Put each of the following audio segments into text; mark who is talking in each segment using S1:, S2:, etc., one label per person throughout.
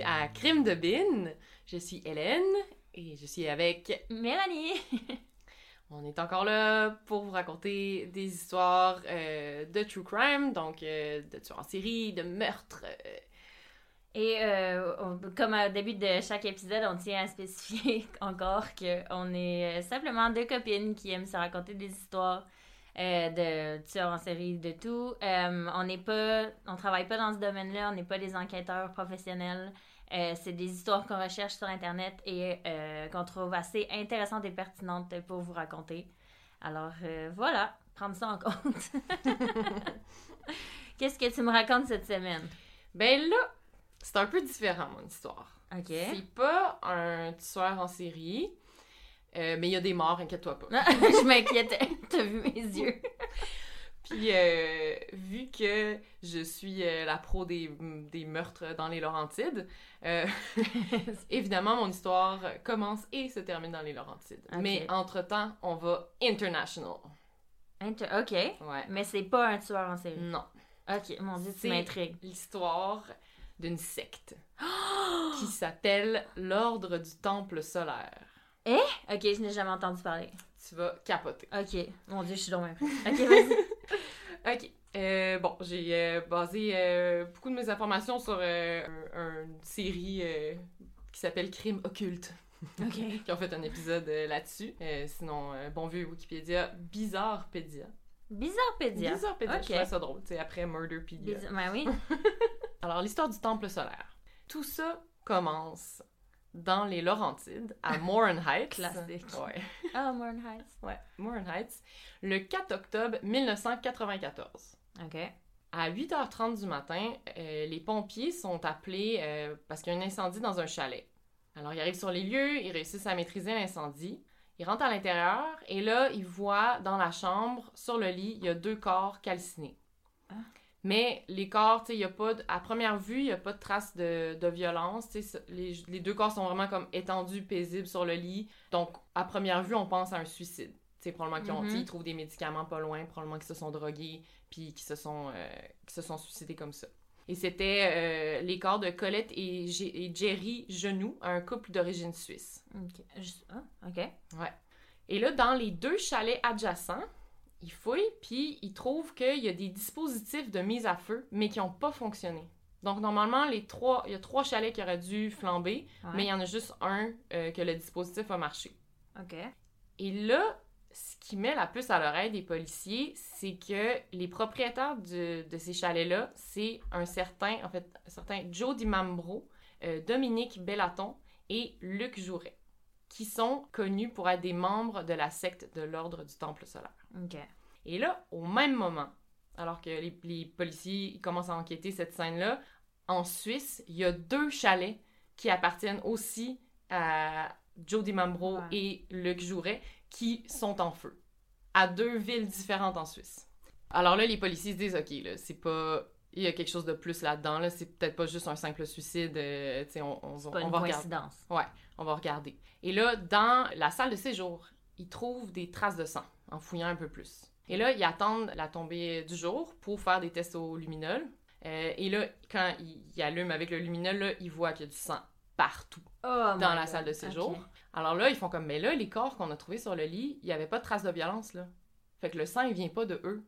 S1: Bienvenue à Crime de Bin. Je suis Hélène et je suis avec
S2: Mélanie.
S1: On est encore là pour vous raconter des histoires euh, de true crime, donc euh, de tueurs en série, de meurtres. euh.
S2: Et on- comme au début de chaque épisode, on tient à spécifier encore qu'on est simplement deux copines qui aiment se raconter des histoires euh, de tueurs en série, de tout. Euh, on n'est pas, on travaille pas dans ce domaine-là, on n'est pas des enquêteurs professionnels. Euh, c'est des histoires qu'on recherche sur Internet et euh, qu'on trouve assez intéressantes et pertinentes pour vous raconter. Alors euh, voilà, prendre ça en compte. Qu'est-ce que tu me racontes cette semaine?
S1: Ben là, c'est un peu différent mon histoire.
S2: Ok.
S1: C'est pas un tueur en série, mais il y a des morts, inquiète-toi pas.
S2: je m'inquiétais. T'as vu mes yeux?
S1: Puis, euh, vu que je suis euh, la pro des, des meurtres dans les Laurentides, euh, évidemment, mon histoire commence et se termine dans les Laurentides. Mais entre-temps, on va international.
S2: Inter- ok.
S1: Ouais.
S2: Mais c'est pas un tueur en série.
S1: Non.
S2: Ok, mon dieu, tu
S1: C'est-
S2: m'intrigues.
S1: L'histoire d'une secte qui s'appelle l'Ordre du Temple solaire.
S2: Ok, je n'ai jamais entendu parler.
S1: Tu vas capoter.
S2: Ok, mon dieu, je suis bien prête. Ok, vas-y.
S1: Ok. Euh, bon, j'ai euh, basé euh, beaucoup de mes informations sur un- une série qui s'appelle Crime occulte,
S2: Ok.
S1: qui ont fait un épisode là-dessus. Sinon, bon vieux Wikipédia, Bizarrepedia.
S2: Bizarrepedia.
S1: Bizarrepedia,
S2: Ok.
S1: je trouvais ça drôle, tu sais, après Murderpedia.
S2: Bizarre. Ben oui.
S1: Alors, l'histoire du temple solaire. Tout ça commence dans les Laurentides, à Morin Heights.
S2: Classique.
S1: Ouais.
S2: Ah, Morn Heights.
S1: Ouais, Morin Heights, le 4 octobre 1994.
S2: Ok.
S1: À 8h30 du matin, euh, les pompiers sont appelés euh, parce qu'il y a un incendie dans un chalet. Alors, ils arrivent sur les lieux, ils réussissent à maîtriser l'incendie. Ils rentrent à l'intérieur et là, ils voient dans la chambre, sur le lit, il y a deux corps calcinés. Mais les corps, tu sais, il y a pas de- à première vue, il n'y a pas de traces de, de violence. Les, les deux corps sont vraiment comme étendus, paisibles sur le lit. Donc, à première vue, on pense à un suicide. Tu sais, probablement qu'ils ont,
S2: Mhm.
S1: ils trouvent des médicaments pas loin, probablement qu'ils se sont drogués, puis qui se sont, euh, se sont suicidés comme ça. Et c'était euh, les corps de Colette et, G- et Jerry Genoux, un couple d'origine suisse.
S2: Ok. Juste- ah, ok.
S1: Et là, dans les deux chalets adjacents, ils fouillent, puis ils trouvent qu'il y a des dispositifs de mise à feu, mais qui n'ont pas fonctionné. Donc, normalement, les trois, il y a trois chalets qui auraient dû flamber,
S2: Ouais.
S1: mais il y en a juste un euh, que le dispositif a marché.
S2: Ok.
S1: Et là, ce qui met la puce à l'oreille des policiers, c'est que les propriétaires de, de ces chalets-là, c'est un certain, en fait, un certain Joe DiMambro, euh, Dominique Bellaton et Luc Jouret, qui sont connus pour être des membres de la secte de l'Ordre du Temple solaire.
S2: Ok.
S1: Et là, au même moment, alors que les, les policiers commencent à enquêter cette scène-là, en Suisse, il y a deux chalets qui appartiennent aussi à Joe DiMambro
S2: Ouais.
S1: et Luc Jouret qui sont en feu, à deux villes différentes en Suisse. Alors là, les policiers se disent, OK, là, c'est pas... Il y a quelque chose de plus là-dedans, là. C'est peut-être pas juste un simple suicide, euh, on, on,
S2: C'est pas
S1: on
S2: une
S1: va regarder.
S2: coïncidence.
S1: On va regarder. Et là, dans la salle de séjour, ils trouvent des traces de sang en fouillant un peu plus. Et là, ils attendent la tombée du jour pour faire des tests au luminol. Euh, et là, quand ils, ils allument avec le luminol, là, ils voient qu'il y a du sang partout
S2: Oh
S1: dans la
S2: God.
S1: salle de séjour. Alors là, ils font comme, mais là, les corps qu'on a trouvés sur le lit, il n'y avait pas de traces de violence, là. Fait que le sang, il vient pas de eux.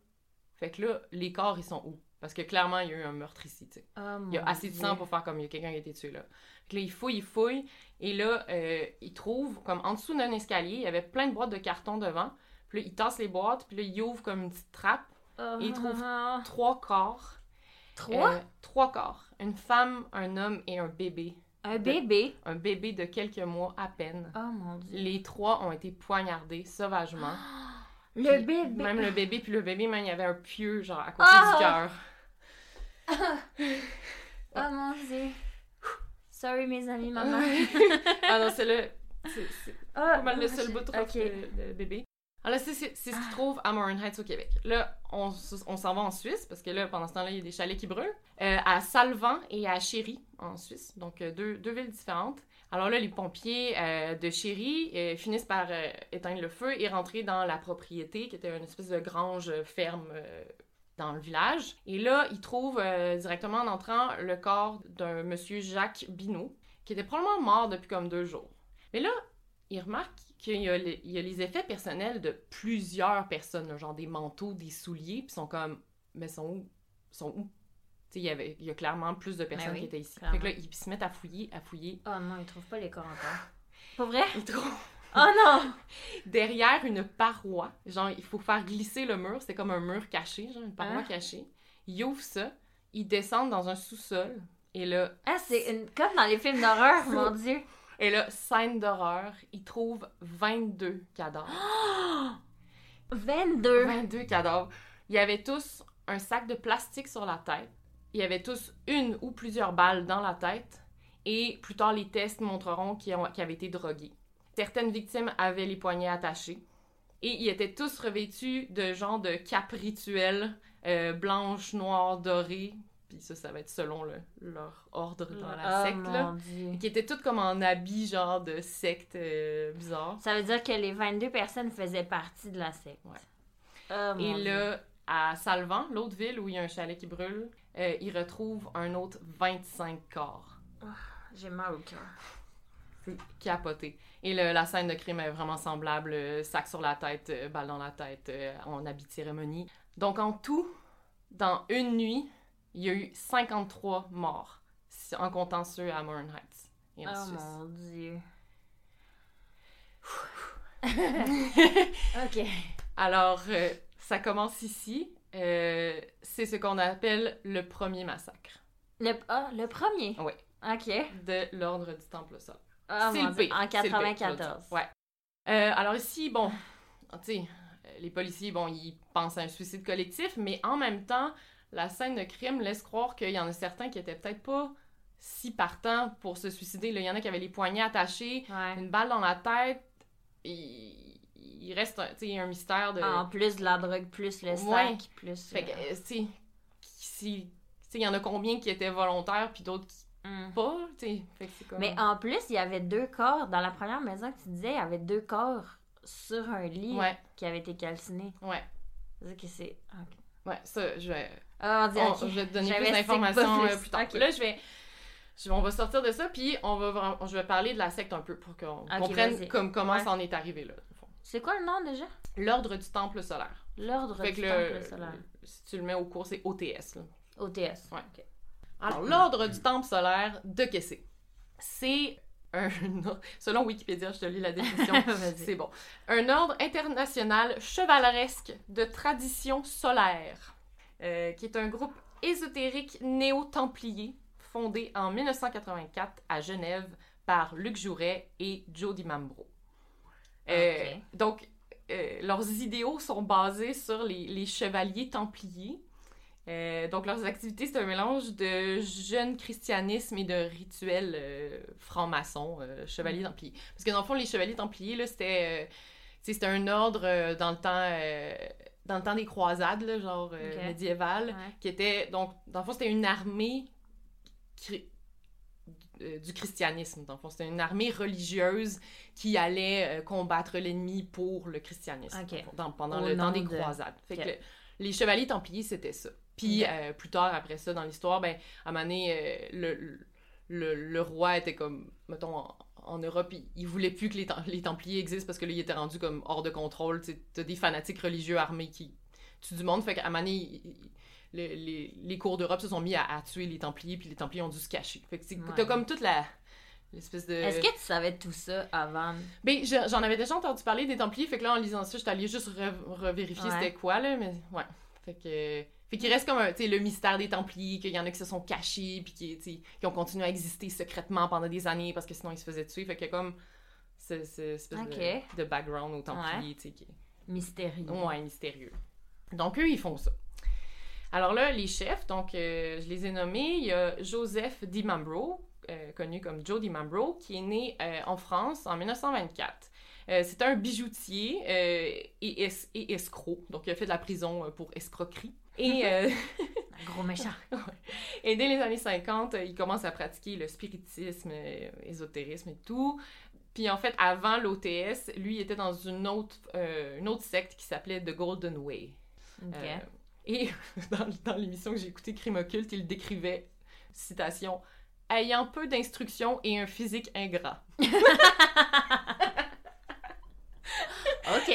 S1: Fait que là, les corps, ils sont où? Parce que clairement, il y a eu un meurtre ici, tu sais.
S2: Oh
S1: Il y a assez de sang
S2: Dieu.
S1: pour faire comme il y a quelqu'un qui a été tué là. Fait que là, ils fouillent, ils fouillent. Et là, euh, ils trouvent, comme en dessous d'un escalier, il y avait plein de boîtes de carton devant. Puis là, ils tassent les boîtes, puis là, ils ouvrent comme une petite trappe.
S2: Oh,
S1: Et
S2: ah, ah.
S1: Trois corps.
S2: Trois?
S1: Euh, trois corps. Une femme, un homme et un bébé.
S2: Un bébé?
S1: Un bébé de quelques mois à peine.
S2: Oh mon dieu.
S1: Les trois ont été poignardés sauvagement.
S2: Le
S1: Puis
S2: bébé.
S1: Même le bébé, puis le bébé, même, il y avait un pieu, genre, à côté
S2: Ah!
S1: du cœur.
S2: Oh mon dieu. Sorry mes amis, maman.
S1: ah non, c'est le... c'est-
S2: Oh,
S1: pas mal le seul bout de
S2: Ok.
S1: roche de, de bébé. Alors là, c'est ce qui se trouve à Morin Heights au Québec. Là, on, on s'en va en Suisse, parce que là, pendant ce temps-là, il y a des chalets qui brûlent. Euh, à Salvan et à Chéry, en Suisse. Donc, euh, deux, deux villes différentes. Alors là, les pompiers euh, de Chéry euh, finissent par éteindre le feu et rentrer dans la propriété, qui était une espèce de grange ferme dans le village. Et là, il trouve euh, directement en entrant le corps d'un monsieur Jacques Binot, qui était probablement mort depuis comme deux jours. Mais là, il remarque qu'il y, a les- il y a les effets personnels de plusieurs personnes, là, genre des manteaux, des souliers, puis sont comme, mais sont où? Sont où? Il y avait, il y a clairement plus de personnes
S2: oui,
S1: qui étaient ici.
S2: clairement.
S1: Fait que là, ils se mettent à fouiller, à fouiller.
S2: Oh non, ils trouvent pas les corps encore. Pour vrai?
S1: Ils trouvent
S2: Oh non!
S1: derrière une paroi, genre, il faut faire glisser le mur, c'est comme un mur caché, genre une paroi
S2: Hein?
S1: cachée. Ils ouvrent ça, ils descendent dans un sous-sol, et là,
S2: Ah, c'est une... comme dans les films d'horreur, mon dieu!
S1: et là, scène d'horreur, ils trouvent 22 cadavres.
S2: 22!
S1: 22 cadavres. Ils avaient tous un sac de plastique sur la tête. Ils avaient tous une ou plusieurs balles dans la tête. Et plus tard, les tests montreront qu'ils ont- qu'ils avaient été drogués. Certaines victimes avaient les poignets attachés. Et ils étaient tous revêtus de genre de capes rituelles, euh, blanches, noires, dorées. Puis ça, ça va être selon le- leur ordre dans la
S2: oh
S1: secte,
S2: mon
S1: là.
S2: dieu!
S1: Qui étaient toutes comme en habit, genre de secte euh, bizarre.
S2: Ça veut dire que les 22 personnes faisaient partie de la secte.
S1: Ouais.
S2: Oh,
S1: Et
S2: Dieu.
S1: là, à Salvan, l'autre ville où il y a un chalet qui brûle, euh, ils retrouvent un autre 25 corps.
S2: J'ai mal au cœur.
S1: Capoté. Et le- la scène de crime est vraiment semblable. euh, sac sur la tête, euh, balle dans la tête, euh, en habit de cérémonie. Donc en tout, dans une nuit, il y a eu 53 morts, en comptant ceux à Morin Heights. Et en
S2: Oh
S1: Suisse.
S2: mon dieu. ok.
S1: Alors, euh, ça commence ici. C'est ce qu'on appelle le premier massacre
S2: Le, ah, le premier?
S1: Oui.
S2: Ok.
S1: de l'ordre du Temple Sol.
S2: Oh
S1: c'est le pire.
S2: En
S1: c'est le pire, je veux
S2: 94.
S1: dire. Ouais. Euh, alors ici, bon, tu sais, les policiers, bon, ils pensent à un suicide collectif, mais en même temps, la scène de crime laisse croire qu'il y en a certains qui étaient peut-être pas si partants pour se suicider. Là, il y en a qui avaient les poignets attachés,
S2: Ouais.
S1: une balle dans la tête. Et il reste un, un mystère de.
S2: En plus de la drogue, plus le sac,
S1: Ouais.
S2: plus...
S1: Fait que,
S2: euh,
S1: tu sais, il y en a combien qui étaient volontaires, puis d'autres qui
S2: hum.
S1: pas, tu c'est comme.
S2: Mais en plus, il y avait deux corps. Dans la première maison que tu disais, il y avait deux corps sur un lit
S1: Ouais,
S2: qui avaient été calcinés.
S1: ouais,
S2: C'est-à-dire que c'est... ok.
S1: ouais, ça, je vais.
S2: Ah, on dit,
S1: On-
S2: ok.
S1: je vais te donner plus d'informations euh,
S2: plus.
S1: plus tard. Là, je vais, je- on va sortir de ça, puis on va, je vais parler de la secte un peu pour qu'on comprenne comme, comment
S2: Ouais.
S1: ça en est arrivé là.
S2: C'est quoi le nom déjà?
S1: L'ordre du temple solaire.
S2: L'ordre du temple
S1: le,
S2: solaire.
S1: si tu le mets au cours, c'est OTS. Là.
S2: OTS.
S1: Ouais.
S2: Ok.
S1: Alors, l'ordre du temple solaire de Kessé, c'est un selon Wikipédia, je te lis la définition. C'est bon. Un ordre international chevaleresque de tradition solaire, euh, qui est un groupe ésotérique néo-templier fondé en 1984 à Genève par Luc Jouret et Joe Dimambro. Euh. Donc, euh, leurs idéaux sont basés sur les, les chevaliers templiers. Euh, donc, leurs activités, c'est un mélange de jeune christianisme et de rituels euh, francs-maçons, euh, chevaliers templiers. Parce que dans le fond, les chevaliers templiers, c'était, euh, c'était un ordre dans le temps, dans le temps des croisades, là, genre euh,
S2: Ok.
S1: médiéval,
S2: Ouais.
S1: qui était, donc, dans le fond, c'était une armée du christianisme. Dans le fond, c'était une armée religieuse qui allait combattre l'ennemi pour le christianisme dans pendant
S2: Au
S1: le temps des
S2: de-
S1: croisades. Fait que les chevaliers templiers, c'était ça. Puis euh, plus tard, après ça, dans l'histoire, ben, à un moment donné, euh, le, le, le roi était comme, mettons, en, en Europe, il, il voulait plus que les, les templiers existent parce que là, il était rendu comme hors de contrôle. T'as des fanatiques religieux armés qui tuent du monde. Fait qu'à un moment donné, il- il- le- les, les cours d'Europe se sont mis à, à tuer les templiers, puis les templiers ont dû se cacher. Fait que
S2: Ouais.
S1: t'as comme toute la... L'espèce de...
S2: Est-ce que tu savais tout ça avant?
S1: Ben, je- j'en avais déjà entendu parler des Templiers, fait que là, en lisant ça, j'étais allée juste re- revérifier
S2: Ouais.
S1: c'était quoi, là, mais ouais. Fait que... Fait qu'il reste comme un, le mystère des Templiers, qu'il y en a qui se sont cachés, puis qui, ont continué à exister secrètement pendant des années, parce que sinon ils se faisaient tuer, fait qu'il y a comme ce, ce espèce de, de background aux Templiers, tu sais, qui est
S2: Mystérieux.
S1: Ouais, mystérieux. Donc, eux, ils font ça. Alors là, les chefs, donc, euh, je les ai nommés. Il y a Joseph DiMambro, euh, connu comme Joe DiMambro, qui est né euh, en France en 1924. Euh, c'est un bijoutier euh, et, es- et escroc. Donc, il a fait de la prison pour escroquerie. Et, euh,
S2: Un gros méchant.
S1: et dès les années 50, euh, il commence à pratiquer le spiritisme, euh, ésotérisme et tout. Puis en fait, avant l'OTS, lui il était dans une autre, euh, une autre secte qui s'appelait The Golden Way. Euh, Et dans, dans l'émission que j'ai écoutée, Crime occulte, il décrivait, citation, ayant peu d'instruction et un physique ingrat.
S2: OK.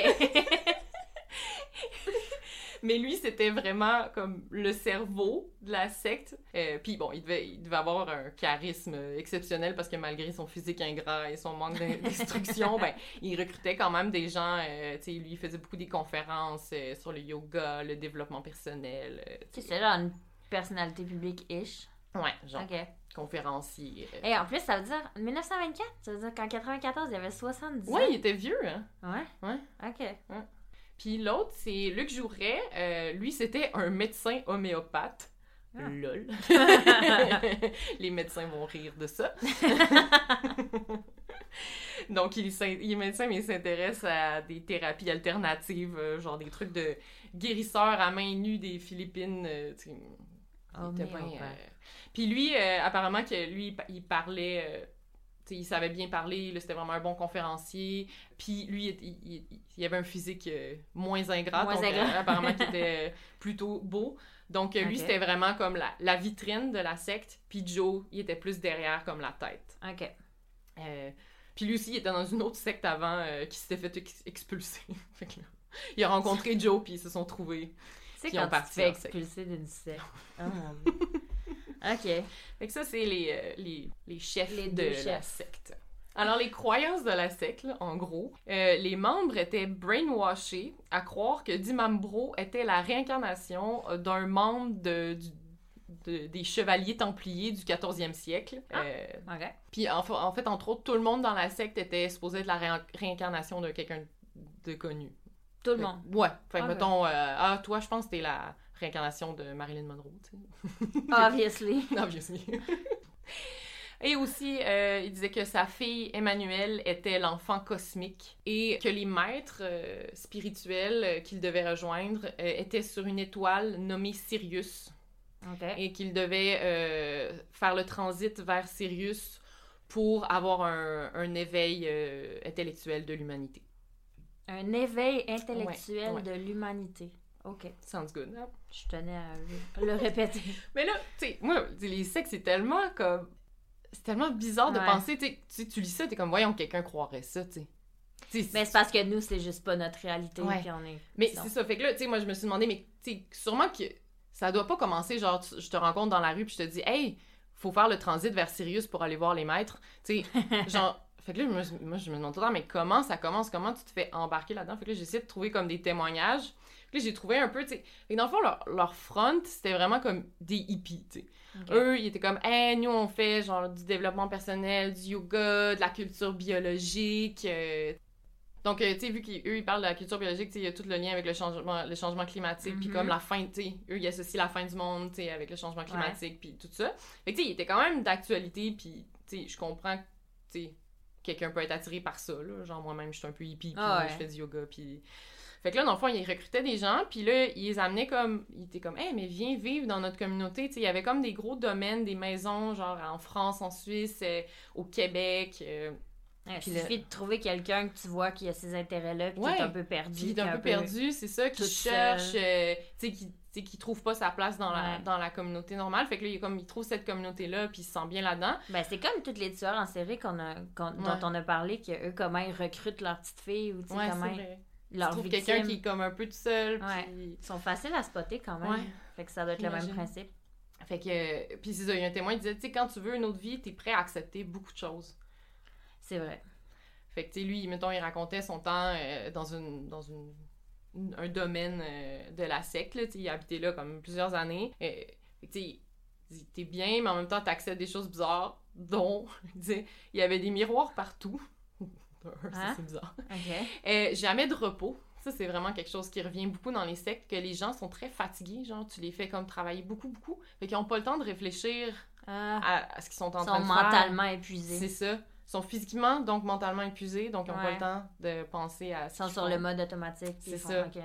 S1: Mais lui, c'était vraiment comme le cerveau de la secte. Euh, Puis bon, il devait, il devait avoir un charisme exceptionnel parce que malgré son physique ingrat et son manque d'in- d'instruction, ben, il recrutait quand même des gens. euh, tu sais, lui, il faisait beaucoup des conférences euh, sur le yoga, le développement personnel. euh, tu sais.
S2: C'est genre une personnalité publique-ish.
S1: ouais, genre conférencier.
S2: Et en plus, ça veut dire 1924, ça veut dire qu'en 94, il y avait 70
S1: Ouais,
S2: ans?
S1: il était vieux, hein?
S2: Ouais?
S1: Ouais.
S2: OK.
S1: Puis l'autre, c'est Luc Jouret. Euh, lui, c'était un médecin homéopathe.
S2: Ah.
S1: Lol. Les médecins vont rire de ça. Donc, il, est médecin, mais il s'intéresse à des thérapies alternatives, euh, genre des trucs de guérisseurs à main nue des Philippines. euh, bien, euh, Puis lui, apparemment que lui, il parlait... il savait bien parler, c'était vraiment un bon conférencier. Puis lui, il, il- il- il avait un physique euh, moins ingrat,
S2: Moins
S1: donc
S2: ingrat.
S1: euh, apparemment qu'il était euh, plutôt beau. Donc lui, c'était vraiment comme la, la vitrine de la secte. Puis Joe, il était plus derrière comme la tête.
S2: OK.
S1: Euh, puis lui aussi, il était dans une autre secte avant qui s'était fait ex- expulser. Fait que là, il a rencontré Joe, puis ils se sont trouvés.
S2: Tu sais,
S1: Qui ont
S2: quand tu te fais expulser d'une secte. Oh. OK.
S1: Fait que ça, c'est les, euh, les, les chefs
S2: Les
S1: de la secte. Alors, les croyances de la secte, là, en gros, euh, les membres étaient brainwashés à croire que Dimambro était la réincarnation euh, d'un membre de, du- de- des chevaliers templiers du 14e siècle.
S2: Ah.
S1: Euh. Puis en, fa- en fait, entre autres, tout le monde dans la secte était supposé être la réin- réincarnation de quelqu'un de connu.
S2: Tout le
S1: Fait-
S2: monde.
S1: Ouais. Fait
S2: Ok.
S1: mettons, euh, ah, toi, je pense que t'es la réincarnation de Marilyn Monroe.
S2: Obviously.
S1: Obviously. Et aussi, euh, il disait que sa fille Emmanuelle était l'enfant cosmique et que les maîtres euh, spirituels euh, qu'il devait rejoindre euh, étaient sur une étoile nommée Sirius et qu'il devait faire le transit vers Sirius pour avoir un, un éveil intellectuel de l'humanité.
S2: Un éveil intellectuel
S1: Ouais, ouais.
S2: de l'humanité. OK.
S1: Sounds good.
S2: Je tenais à le répéter.
S1: Mais là, tu sais, moi, les sectes, c'est tellement comme. C'est tellement bizarre de
S2: Ouais.
S1: penser, tu sais, tu lis ça, t'es comme, voyons, quelqu'un croirait ça, tu sais.
S2: Mais c'est parce que nous, c'est juste pas notre réalité.
S1: Ouais.
S2: on est...
S1: Mais c'est ça, fait que là, tu sais, moi, je me suis demandé, mais tu sais, sûrement que ça doit pas commencer, genre, tu- je te rencontre dans la rue, puis je te dis, hey, faut faire le transit vers Sirius pour aller voir les maîtres. Tu sais, genre. Fait que là, moi, je- moi, je me demande tout le temps, mais comment ça commence? Comment tu te fais embarquer là-dedans? Fait que là, j'essaie de trouver comme des témoignages. Puis là, j'ai trouvé un peu, tu sais. Que dans le fond, leur, leur front, c'était vraiment comme des hippies, tu sais. Eux, ils étaient comme, hey, nous, on fait genre du développement personnel, du yoga, de la culture biologique. euh. Donc, euh, tu sais, vu qu'eux, ils parlent de la culture biologique, tu sais, il y a tout le lien avec le changement, le changement climatique, puis
S2: Mhm.
S1: comme la fin, tu sais, eux, ils associent la fin du monde, tu sais, avec le changement climatique, puis tout ça. Fait que, tu sais, il était quand même d'actualité, puis, tu sais, je comprends que, tu sais, quelqu'un peut être attiré par ça, là. Genre, moi-même, je suis un peu hippie, puis
S2: Ah ouais.
S1: je fais du yoga, puis... Fait que là, dans le fond, ils recrutaient des gens, puis là, ils les amenaient comme... Ils étaient comme, « Hey, mais viens vivre dans notre communauté. » Tu sais, il y avait comme des gros domaines, des maisons, genre en France, en Suisse, euh, au Québec. euh,
S2: il
S1: le-
S2: suffit de trouver quelqu'un que tu vois qui a ces intérêts-là, puis qui est un peu perdu.
S1: Il est un peu perdu, c'est ça, qui cherche, euh, tu sais, qui, tu sais, qui trouve pas sa place dans, la, dans la communauté normale. Fait que là, il, est comme, il trouve cette communauté-là, puis il se sent bien là-dedans.
S2: Ben, c'est comme tous les tueurs en série qu'on a, qu'on- dont
S1: Ouais.
S2: on a parlé, que eux, comment ils recrutent leurs petites filles, ou tu sais, comment
S1: Tu
S2: victimes
S1: quelqu'un qui est comme un peu tout seul,
S2: Ouais.
S1: puis...
S2: ils sont faciles à spotter quand même.
S1: Ouais.
S2: Fait que ça doit être le même principe.
S1: Fait que... euh, Puis c'est ça, il y a un témoin qui disait, tu sais, quand tu veux une autre vie, t'es prêt à accepter beaucoup de choses.
S2: C'est vrai.
S1: Fait que, tu sais, lui, mettons, il racontait son temps euh, dans, une, dans une, une- un domaine euh, de la secte, là, tu sais, il habitait là comme plusieurs années. Euh, fait que, tu sais, t'es bien, mais en même temps, t'acceptes des choses bizarres, dont, il y avait des miroirs partout.
S2: Hein?
S1: c'est bizarre.
S2: OK.
S1: Euh, jamais de repos. Ça, c'est vraiment quelque chose qui revient beaucoup dans les sectes, que les gens sont très fatigués, genre, tu les fais comme travailler beaucoup, beaucoup, fait qu'ils n'ont pas le temps de réfléchir
S2: Ah,
S1: à, à ce qu'ils sont en
S2: ils
S1: train
S2: sont
S1: de faire.
S2: mentalement
S1: C'est
S2: épuisés.
S1: ça. Ils sont physiquement, donc mentalement épuisés, donc ils n'ont pas le temps de penser à
S2: Ils
S1: ce
S2: sont
S1: qu'ils
S2: sur
S1: font.
S2: le mode automatique.
S1: C'est
S2: ils font,
S1: ça.
S2: OK, ouais.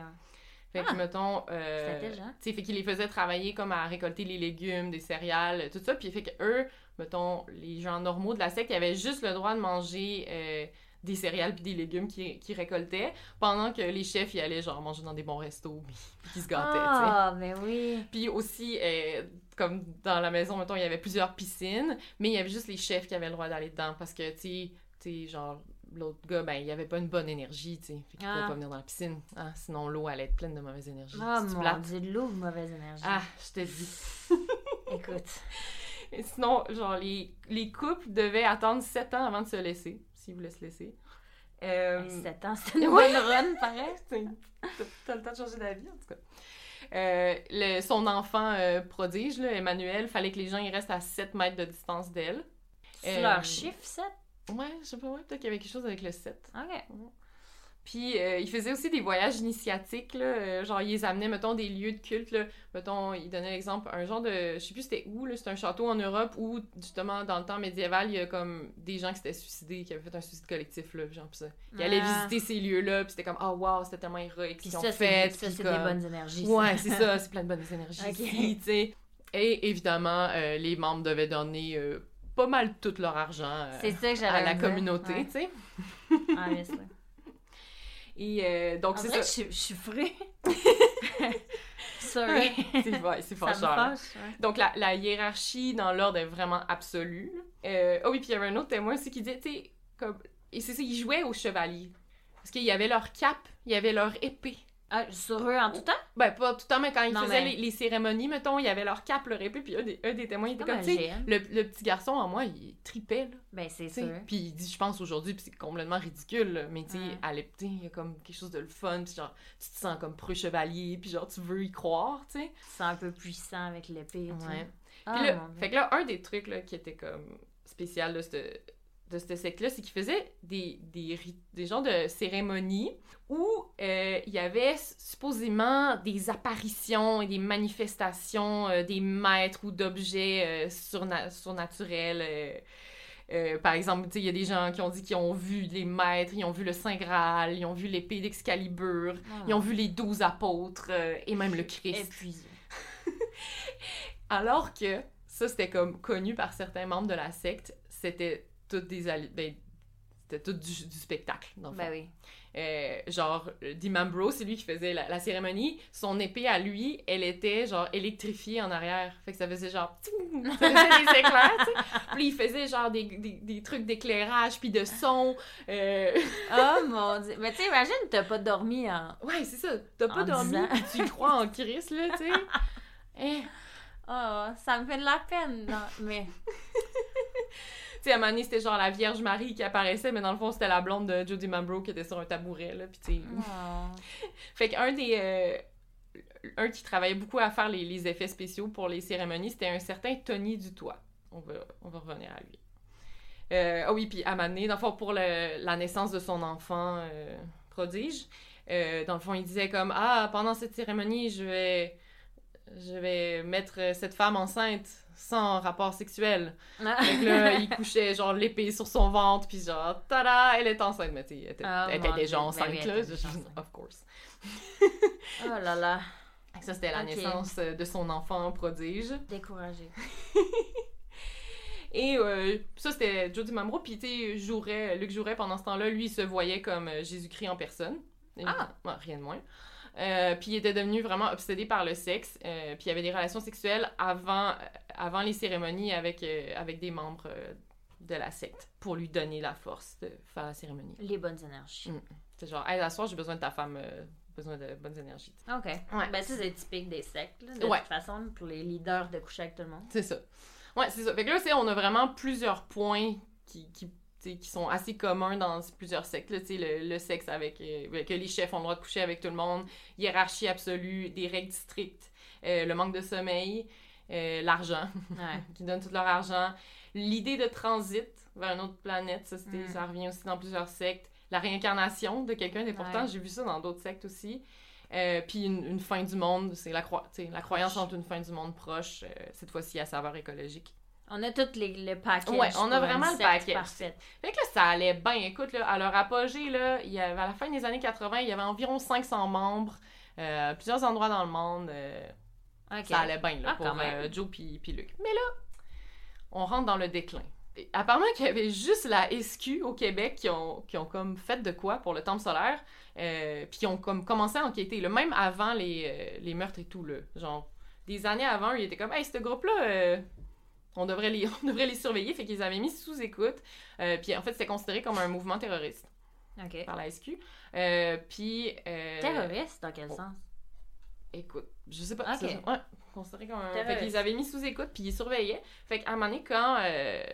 S1: Fait que,
S2: Ah.
S1: mettons... euh,
S2: C'est intelligent.
S1: tu fait qu'ils les faisaient travailler comme à récolter les légumes, des céréales, tout ça. Puis fait que eux, mettons, les gens normaux de la secte, ils avaient juste le droit de manger euh, des céréales puis des légumes qu'ils récoltaient, pendant que les chefs, ils allaient genre manger dans des bons restos puis qu'ils se gâtaient.
S2: Ah, ben oui.
S1: Puis aussi, euh, comme dans la maison, mettons, il y avait plusieurs piscines, mais il y avait juste les chefs qui avaient le droit d'aller dedans parce que, tu sais, genre, l'autre gars, ben, il avait pas une bonne énergie, tu sais. Fait qu'il pouvait
S2: Ah.
S1: pas venir dans la piscine. Ah, sinon, l'eau allait être pleine de mauvaise énergie.
S2: Ah,
S1: C'est
S2: mon dieu, de l'eau, mauvaise énergie.
S1: Ah, je te dis.
S2: Écoute.
S1: Et sinon, genre, les, les couples devaient attendre 7 ans avant de se laisser, s'ils voulaient se laisser. Euh,
S2: 7 ans, c'est une bonne run, pareil.
S1: T'as le temps de changer d'avis, en tout cas. Euh, le- son enfant euh, prodige, là, Emmanuel, fallait que les gens ils restent à 7 mètres de distance d'elle.
S2: C'est
S1: Euh,
S2: leur chiffre, 7?
S1: Ouais, je sais pas, ouais, peut-être qu'il y avait quelque chose avec le 7.
S2: Ok.
S1: Puis euh, il faisait aussi des voyages initiatiques, là, euh, genre il les amenait, mettons, des lieux de culte, là. mettons, il donnait l'exemple, un genre de, je sais plus c'était où, là, c'était un château en Europe où, justement, dans le temps médiéval, il y a comme des gens qui s'étaient suicidés, qui avaient fait un suicide collectif, là, genre, pis ça. Il allait
S2: Ah.
S1: visiter ces lieux-là, puis c'était comme, oh wow, c'était tellement héroïque,
S2: Puis
S1: qu'ils
S2: ça,
S1: ont fait,
S2: ça, c'est
S1: comme-
S2: des bonnes énergies. ça.
S1: Ouais, c'est ça, c'est plein de bonnes énergies tu sais. Et évidemment, euh, les membres devaient donner pas mal tout leur argent
S2: ça que
S1: à la communauté, tu sais.
S2: Ah, sûr.
S1: Et euh, donc, c'est
S2: vrai,
S1: ça.
S2: je, je suis frais. Sorry.
S1: C'est ouais, c'est là.
S2: fâche. ouais.
S1: Donc, la, la hiérarchie dans l'ordre est vraiment absolue. Euh, oh oui, puis il y avait un autre témoin aussi qui disait, tu sais, comme... Et c'est ça, ils jouaient aux chevaliers. Parce qu'il y avait leur cape, il y avait leur épée.
S2: Ah, sur eux en tout temps?
S1: Ben, pas tout le temps, mais quand ils
S2: Non,
S1: faisaient
S2: mais-
S1: les, les cérémonies, mettons, il y avait leur cape, leur épée, puis un des, témoins, il était
S2: Comme
S1: tu le, le petit garçon en moi, il tripait, là.
S2: Ben, c'est
S1: tu
S2: sûr.
S1: Puis il dit, je pense aujourd'hui, puis c'est complètement ridicule, là, mais tu sais,
S2: Ouais.
S1: à l'époque, tu sais, il y a comme quelque chose de le fun, puis genre, tu te sens comme preux chevalier, puis genre, tu veux y croire, tu sais.
S2: C'est un peu puissant avec l'épée.
S1: Ouais.
S2: Ah,
S1: Puis là, fait que là, un des trucs là, qui était comme spécial de cette, de cette secte-là, c'est qu'ils faisaient des, des, des genres de cérémonies où euh, il y avait supposément des apparitions et des manifestations euh, des maîtres ou d'objets euh, surna- surnaturels. par exemple, il y a des gens qui ont dit qu'ils ont vu les maîtres, ils ont vu le Saint Graal, ils ont vu l'épée d'Excalibur,
S2: Ah.
S1: ils ont vu les douze apôtres et même le Christ.
S2: Épuisé.
S1: Alors que ça, c'était comme connu par certains membres de la secte, c'était tout des ben, c'était tout du, du spectacle, dans le fond.
S2: Ben oui.
S1: Euh, genre, euh, D'Imam Bro, c'est lui qui faisait la, la cérémonie. Son épée à lui, elle était genre électrifiée en arrière. Fait que ça faisait genre. Ça faisait des éclairs, tu sais. Puis il faisait genre des, des, des trucs d'éclairage, puis de son. Euh...
S2: Oh mon dieu. Mais tu sais, imagine, t'as pas dormi en.
S1: Ouais, c'est ça. T'as pas
S2: En
S1: dormi, puis tu crois en Christ, là, tu sais. Hein?
S2: Oh, ça me fait de la peine. Non, mais.
S1: Tu sais, à un moment donné, c'était genre la Vierge Marie qui apparaissait, mais dans le fond, c'était la blonde de Jodie Mambro qui était sur un tabouret, là, puis tu.
S2: Oh.
S1: Fait qu'un des... euh, Un qui travaillait beaucoup à faire les, les effets spéciaux pour les cérémonies, c'était un certain Tony Dutoit. On va, on va revenir à lui. Euh, ah oui, puis à un moment donné, dans le fond, pour le- la naissance de son enfant euh, prodige, dans le fond, il disait comme « Ah, pendant cette cérémonie, je vais... Je vais mettre cette femme enceinte sans rapport sexuel. » Fait que là, il couchait genre l'épée sur son ventre, puis genre, tada, elle est enceinte. Mais tu sais, elle était,
S2: Oh
S1: elle était déjà.
S2: Ben
S1: enceinte,
S2: oui,
S1: là.
S2: déjà enceinte.
S1: Of course.
S2: Oh là là.
S1: Ça, c'était la naissance euh, de son enfant prodige.
S2: Découragée.
S1: Et euh, ça, c'était Jodie Mamro. Puis, tu sais, Luc Jouret, pendant ce temps-là, lui, il se voyait comme euh, Jésus-Christ en personne.
S2: Ah!
S1: Rien de moins. Euh, puis il était devenu vraiment obsédé par le sexe. euh, puis il avait des relations sexuelles avant, euh, avant les cérémonies avec, euh, avec des membres de la secte pour lui donner la force de faire la cérémonie.
S2: Les bonnes énergies.
S1: Mm. C'est genre, hey, la soir, j'ai besoin de ta femme, besoin de bonnes énergies.
S2: Ok.
S1: Ouais.
S2: Ben, ça, c'est typique des sectes, là, de
S1: Ouais.
S2: toute façon, pour les leaders de coucher avec tout le monde.
S1: C'est ça. Ouais, c'est ça. Fait que là, on a vraiment plusieurs points qui, qui, qui sont assez communs dans plusieurs sectes. là. Le, le sexe avec. euh, que les chefs ont le droit de coucher avec tout le monde, hiérarchie absolue, des règles strictes, euh, le manque de sommeil, euh, l'argent,
S2: Ouais.
S1: qui donnent tout leur argent, l'idée de transit vers une autre planète, ça,
S2: Mm.
S1: ça revient aussi dans plusieurs sectes, la réincarnation de quelqu'un d'important,
S2: Ouais.
S1: j'ai vu ça dans d'autres sectes aussi. Puis une, une fin du monde, c'est la, la croyance entre une fin du monde proche, cette fois-ci à saveur écologique.
S2: On a tous les, le package.
S1: Ouais, on a vraiment le package.
S2: parfaite.
S1: Fait que là, ça allait bien. Écoute, là, à leur apogée, là, il y avait, à la fin des années 80, il y avait environ 500 membres, euh, plusieurs endroits dans le monde. euh. Ça allait bien là,
S2: Ah,
S1: pour euh, Joe puis Luc. Mais là, on rentre dans le déclin. apparemment qu'il y avait juste la SQ au Québec qui ont, qui ont comme fait de quoi pour le temple solaire, euh, puis qui ont comme commencé à enquêter, le même avant les, euh, les meurtres et tout, là. Genre, des années avant, ils étaient comme, hey, ce groupe-là, on, devrait les, on devrait les surveiller, fait qu'ils avaient mis sous écoute, euh, puis en fait, c'était considéré comme un mouvement terroriste par la SQ. Euh, puis. euh,
S2: Terroriste, dans quel
S1: oh.
S2: sens?
S1: Écoute, je sais pas.
S2: Ok.
S1: c'est- Ouais, considéré comme un. Fait qu'ils avaient mis sous écoute, puis ils surveillaient. Fait qu'à un moment donné, quand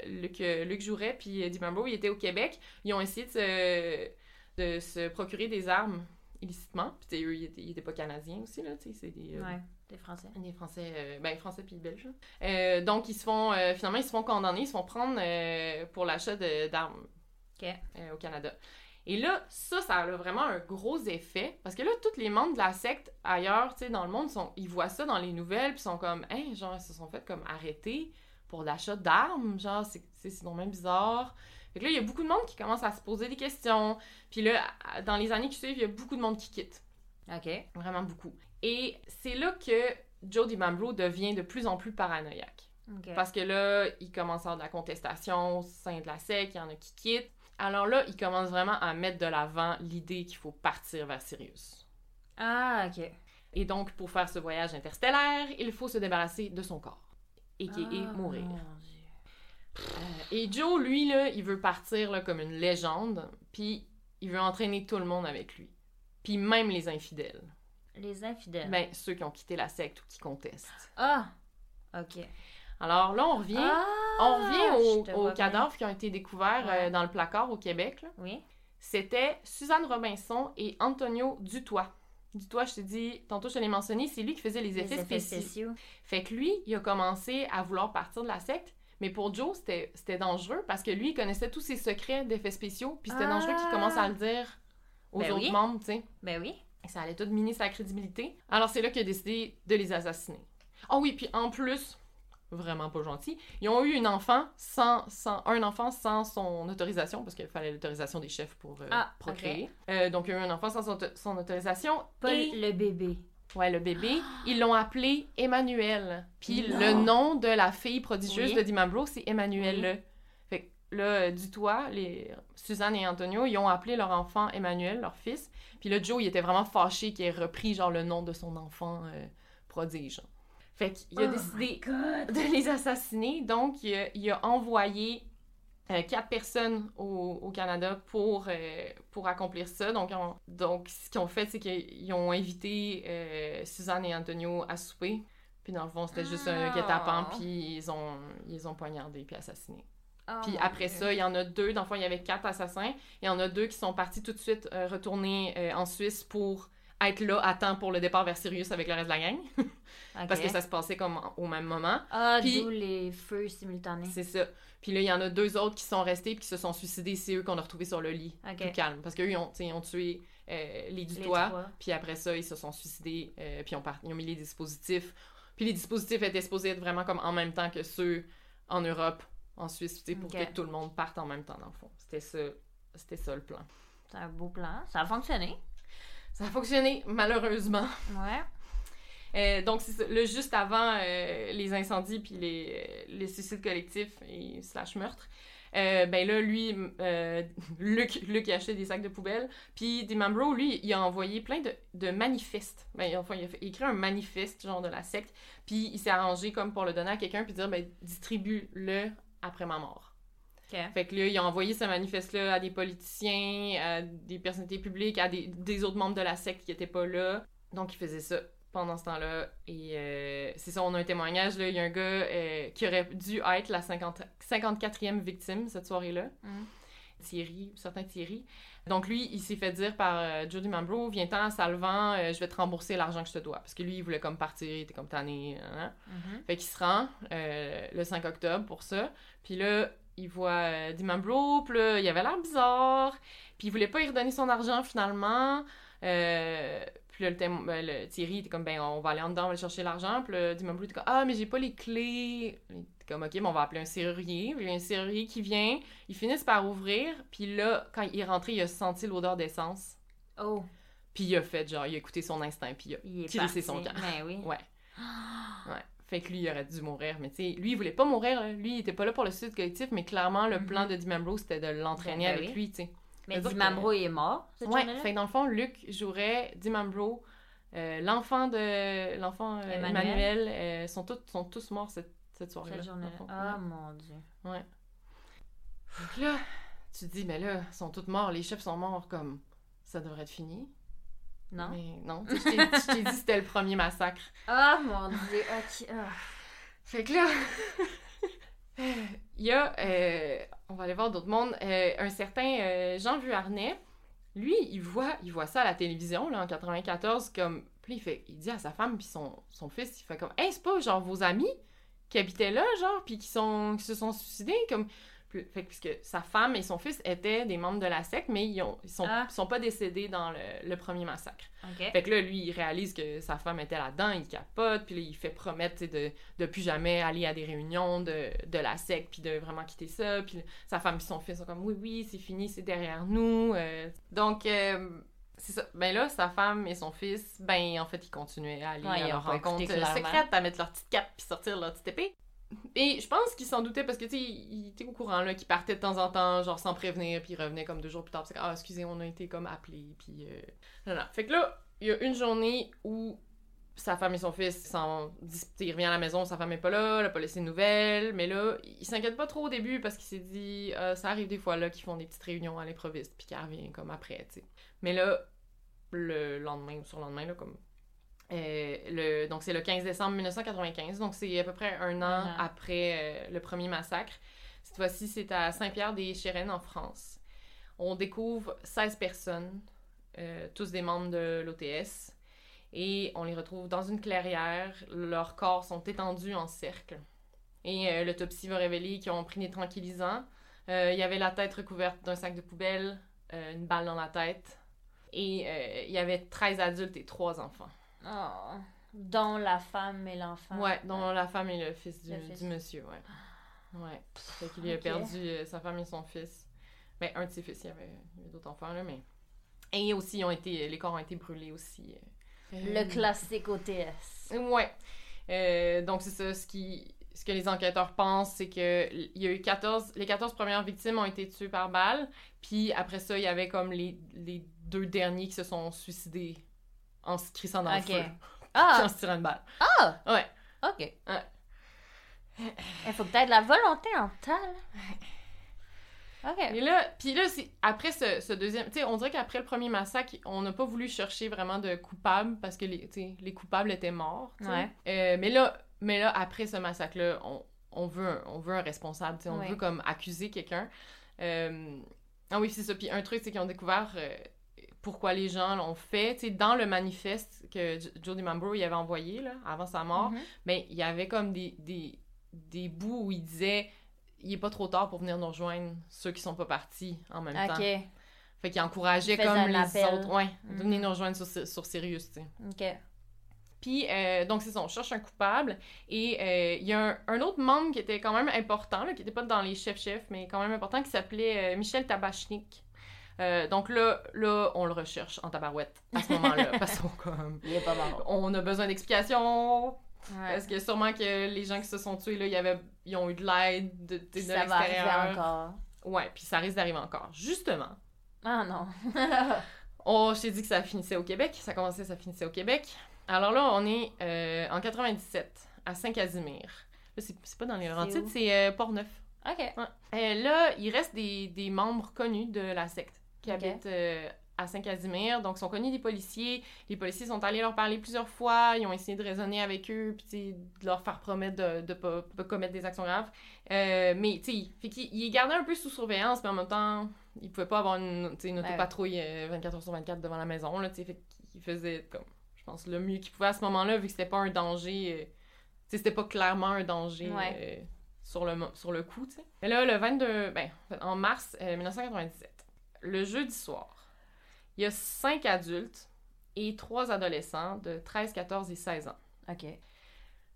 S1: Luc, Luc Jouret puis Eddie Mambo, ils étaient au Québec, ils ont essayé de se, de se procurer des armes illicitement. Puis eux, ils étaient, ils étaient pas canadiens aussi, là, tu sais, c'est des.
S2: Ouais, des Français.
S1: des Français, euh, ben Français puis Belges. Euh, donc ils se font, euh, finalement ils se font condamner, ils se font prendre euh, pour l'achat d'armes au Canada. Et là, ça, ça a vraiment un gros effet. Parce que là, tous les membres de la secte ailleurs, tu sais, dans le monde, sont, ils voient ça dans les nouvelles, puis sont comme, hein, genre, ils se sont fait comme arrêter pour l'achat d'armes. Genre, c'est c'est même bizarre. Fait que là, il y a beaucoup de monde qui commence à se poser des questions. Puis là, dans les années qui suivent, il y a beaucoup de monde qui quitte.
S2: Ok.
S1: Vraiment beaucoup. Et c'est là que Joe DiMambro devient de plus en plus paranoïaque. Parce que là, il commence à avoir de la contestation au sein de la SEC, il y en a qui quittent. Alors là, il commence vraiment à mettre de l'avant l'idée qu'il faut partir vers Sirius.
S2: Ah, ok.
S1: Et donc, pour faire ce voyage interstellaire, il faut se débarrasser de son corps. Et qui
S2: Ah,
S1: mourir.
S2: mon Dieu.
S1: Euh, et Joe, lui, là, il veut partir là, comme une légende, puis il veut entraîner tout le monde avec lui. Puis même les infidèles.
S2: Les infidèles.
S1: Ben, ceux qui ont quitté la secte ou qui contestent.
S2: Ah! Ok.
S1: Alors là, on revient,
S2: Ah,
S1: on revient aux,
S2: te
S1: cadavres qui ont été découverts
S2: Ouais.
S1: euh, dans le placard au Québec. là.
S2: Oui.
S1: C'était Suzanne Robinson et Antonio Dutoit. Dutoit, je t'ai dit, tantôt je te l'ai mentionné, c'est lui qui faisait les effets, spéciaux. Fait que lui, il a commencé à vouloir partir de la secte, mais pour Joe, c'était c'était dangereux parce que lui, il connaissait tous ses secrets d'effets spéciaux, puis c'était
S2: Ah.
S1: dangereux qu'il commence à le dire aux
S2: Ben
S1: autres
S2: oui.
S1: membres, tu sais.
S2: Ben oui.
S1: Et Ça allait tout miner sa crédibilité. Alors c'est là qu'il a décidé de les assassiner. Ah oui, puis en plus, vraiment pas gentil, ils ont eu une enfant sans, sans un enfant sans son autorisation parce qu'il fallait l'autorisation des chefs pour euh,
S2: Ah,
S1: procréer. Euh, donc il y a eu un enfant sans son, son autorisation.
S2: Paul
S1: et
S2: le bébé.
S1: ouais, le bébé, ils l'ont appelé Emmanuel. Puis le nom de la fille prodigieuse
S2: Oui.
S1: de Dimambro, c'est Emmanuel.
S2: Oui.
S1: Là. Toit, les Suzanne et Antonio, ils ont appelé leur enfant Emmanuel, leur fils. Puis là, Joe, il était vraiment fâché qu'il ait repris genre le nom de son enfant euh, prodige. Fait qu'il a
S2: Oh
S1: décidé de les assassiner. Donc, il a, il a envoyé euh, quatre personnes au, au Canada pour, euh, pour accomplir ça. Donc, on- donc ce qu'ils ont fait, c'est qu'ils ont invité euh, Suzanne et Antonio à souper. Puis dans le fond, c'était juste un
S2: Ah.
S1: guet-apens, puis ils ont, ils ont poignardé puis assassiné.
S2: Oh
S1: Puis après
S2: Dieu.
S1: ça, il y en a deux. Dans le fond, il y avait quatre assassins. Il y en a deux qui sont partis tout de suite euh, retourner euh, en Suisse pour être là à temps pour le départ vers Sirius avec le reste de la gang. Parce que ça se passait comme au même moment.
S2: Ah,
S1: Puis-
S2: d'où les feux simultanés.
S1: C'est ça. Puis là, il y en a deux autres qui sont restés puis qui se sont suicidés. C'est eux qu'on a retrouvés sur le lit.
S2: Ok.
S1: Plus calme. Parce qu'eux, ils ont, ils ont tué euh, les Dutois. Puis après ça, ils se sont suicidés. euh, puis ils ont, par- ils ont mis les dispositifs. Puis les dispositifs étaient supposés être vraiment comme en même temps que ceux en Europe, en Suisse, pour que tout le monde parte en même temps, dans le fond. C'était ça, c'était ça le plan.
S2: C'est un beau plan. Ça a fonctionné.
S1: Ça a fonctionné, malheureusement.
S2: Ouais.
S1: Euh, donc, ça. Là, juste avant euh, les incendies puis les, les suicides collectifs et slash meurtres, euh, ben là, lui, euh, Luc, Luc a acheté des sacs de poubelle. Puis Dimambro, lui, il a envoyé plein de, de manifestes. Ben, enfin, il a fait- écrit un manifeste, genre de la secte. Puis il s'est arrangé comme pour le donner à quelqu'un puis dire, ben, distribue-le après ma mort.
S2: Ok.
S1: Fait que là, il a envoyé ce manifeste-là à des politiciens, à des personnalités publiques, à des, des autres membres de la secte qui étaient pas là. Donc, il faisait ça pendant ce temps-là. Et euh, c'est ça, on a un témoignage, là. Il y a un gars euh, qui aurait dû être la 50 54e victime cette soirée-là.
S2: Mhm.
S1: Thierry, certain Thierry. Donc, lui, il s'est fait dire par euh, Jody Mambro, viens-t'en à Salvan, euh, je vais te rembourser l'argent que je te dois. Parce que lui, il voulait comme partir, il était comme tanné. hein.
S2: Mhm.
S1: Fait qu'il se rend euh, le 5 octobre pour ça. Puis là, il voit euh, Dimambro, puis là, il avait l'air bizarre. Puis il voulait pas y redonner son argent finalement. Puis là, le, témo- ben, le Thierry était comme, ben, on va aller en dedans, on va aller chercher l'argent. Puis là, Dimambro était comme, ah, mais j'ai pas les clés. Comme, ok, mais on va appeler un serrurier. Il y a un serrurier qui vient. Ils finissent par ouvrir. Puis là, quand il est rentré, il a senti l'odeur d'essence.
S2: Oh,
S1: Puis il a fait, genre, il a écouté son instinct. Puis il a
S2: parti.
S1: son camp.
S2: Ben oui.
S1: Ouais. Ouais. Fait que lui, il aurait dû mourir. Mais tu sais, lui, il voulait pas mourir. là. Lui, il était pas là pour le suicide collectif, mais clairement, le plan de Dimambro, c'était de l'entraîner
S2: Ben
S1: avec
S2: oui.
S1: lui, tu sais.
S2: Mais Dimambro, il est mort, cette
S1: Ouais, fait que dans le fond, Luc jouerait Dimambro, euh, l'enfant de l'enfant euh,
S2: Emmanuel.
S1: Emmanuel, euh, sont, tous, sont tous morts cette, cette soirée-là.
S2: Cette. Ah, mon Dieu.
S1: Ouais. Donc là, tu te dis, mais là, ils sont tous morts, les chefs sont morts, comme ça devrait être fini.
S2: Non?
S1: Mais non, je t'ai- dit que c'était le premier massacre.
S2: Ah, mon Dieu. Ok. ah.
S1: Fait que là, il y a, euh, on va aller voir d'autres mondes, euh, un certain euh, Jean Vuarnet, lui, il voit, il voit ça à la télévision, là, en 94, comme, puis il, fait, il dit à sa femme puis son, son fils, il fait comme, « Hey, c'est pas, genre, vos amis? Qui habitaient là, genre, puis qui, sont, qui se sont suicidés, comme... » Puis- Fait que, puisque sa femme et son fils étaient des membres de la secte, mais ils, ont, ils sont,
S2: Ah.
S1: ils sont pas décédés dans le, le premier massacre.
S2: Ok.
S1: Fait que là, lui, il réalise que sa femme était là-dedans, il capote, puis là, il fait promettre de, de plus jamais aller à des réunions de, de la secte, puis de vraiment quitter ça. Puis sa femme et son fils sont comme, oui, oui, c'est fini, c'est derrière nous. Euh, donc, euh, c'est ça. Ben là, sa femme et son fils, ben, en fait, ils continuaient à aller
S2: Ouais,
S1: à
S2: ils
S1: leur rencontre euh, secrète, à mettre leur petite cape, puis sortir leur petite épée. Et je pense qu'ils s'en doutaient parce que, tu sais, il était au courant, là, qu'ils partaient de temps en temps, genre sans prévenir, puis ils revenaient comme deux jours plus tard. c'est comme, ah, excusez, on a été comme appelés, puis. Euh... Non, non. Fait que là, il y a une journée où sa femme et son fils il revient à la maison, sa femme est pas là, elle a pas laissé de nouvelles, mais là, il s'inquiète pas trop au début parce qu'il s'est dit euh, ça arrive des fois là qu'ils font des petites réunions à l'improviste puis qu'elle revient comme après, tu sais. Mais là, le lendemain ou sur le lendemain là comme euh, le, donc c'est le 15 décembre 1995, donc c'est à peu près un an après euh, le premier massacre. Cette fois-ci, c'est à Saint-Pierre-des-Chérennes en France. On découvre 16 personnes, tous des membres de l'OTS, et on les retrouve dans une clairière. Leurs corps sont étendus en cercle. Et euh, l'autopsie va révéler qu'ils ont pris des tranquillisants. Euh, Il y avait la tête recouverte d'un sac de poubelle, euh, une balle dans la tête. Et il y avait 13 adultes et 3 enfants.
S2: Oh. Dont la femme et l'enfant.
S1: Ouais, dont la femme et le fils du,
S2: Le fils.
S1: du monsieur, ouais. Ouais. Fait qu'il a
S2: Ok.
S1: perdu sa femme et son fils. Ben, un de ses fils, il y avait, avait d'autres enfants, là, mais... Et aussi, ils ont été, les corps ont été brûlés aussi. Euh.
S2: Le classique OTS.
S1: Ouais. Euh, donc, c'est ça, ce, qui, ce que les enquêteurs pensent, c'est que il y a eu 14... Les 14 premières victimes ont été tuées par balle, puis après ça, il y avait comme les, les deux derniers qui se sont suicidés en se crissant dans
S2: Ok.
S1: le feu, puis
S2: Ah!
S1: en se tirant une balle.
S2: Ah!
S1: Ouais.
S2: Ok. Il faut peut-être la volonté en totale. Ok.
S1: Et là, puis là, après ce, ce deuxième, tu sais, on dirait qu'après le premier massacre, on n'a pas voulu chercher vraiment de coupables parce que les, les coupables étaient morts.
S2: Ouais.
S1: Euh, mais là, mais là, après ce massacre-là, on, on veut, un, on veut un responsable, on
S2: Ouais.
S1: veut comme accuser quelqu'un. Euh, Ah oui, c'est ça. Puis un truc, c'est qu'ils ont découvert euh, pourquoi les gens l'ont fait. Tu sais, dans le manifeste que Jody Mambro il avait envoyé là, avant sa mort,
S2: Mhm.
S1: mais il y avait comme des, des, des bouts où il disait il est pas trop tard pour venir nous rejoindre ceux qui sont pas partis en même temps.
S2: Ok.
S1: Fait qu'il encourageait
S2: Il
S1: comme les
S2: appel.
S1: autres. Ouais, de venir
S2: Mhm.
S1: nous rejoindre sur, sur Sirius, tu sais.
S2: Ok.
S1: Puis, euh, donc, c'est ça, on cherche un coupable. Et euh, il y a un, un autre membre qui était quand même important, là, qui n'était pas dans les chefs-chefs, mais quand même important, qui s'appelait euh, Michel Tabachnik. Donc là, là, on le recherche en tabarouette à ce moment-là, parce qu'on comme...
S2: Il est pas mort.
S1: On a besoin d'explications,
S2: Ouais.
S1: parce que sûrement que les gens qui se sont tués, là, y avait, ils ont eu de l'aide de, de, de
S2: ça va arriver encore.
S1: Ouais, puis ça risque d'arriver encore. Justement,
S2: Ah non.
S1: Oh, je t'ai dit que ça finissait au Québec. Ça commençait, ça finissait au Québec. Alors là, on est euh, en 97, à Saint-Casimir. Là, c'est pas dans les Laurentides, c'est euh, Port-Neuf.
S2: ok.
S1: Ouais. Euh, là, il reste des, des membres connus de la secte qui habitent euh, à Saint-Casimir. Donc, ils sont connus des policiers. Les policiers sont allés leur parler plusieurs fois. Ils ont essayé de raisonner avec eux, puis de leur faire promettre de ne pas, pas commettre des actions graves. Euh, mais, tu sais, fait qu'il il est gardé un peu sous surveillance, mais en même temps, il pouvait pas avoir une, une autopatrouille euh, 24 heures sur 24 devant la maison, là, tu sais, fait qu'il faisait, comme, je pense, le mieux qu'il pouvait à ce moment-là, vu que c'était pas un danger, euh, tu sais, c'était pas clairement un danger
S2: Ouais.
S1: euh, sur, le, sur le coup, tu sais. Mais là, le 22, ben, en mars euh, 1997, le jeudi soir, il y a cinq adultes et trois adolescents de 13, 14 et 16 ans.
S2: Ok.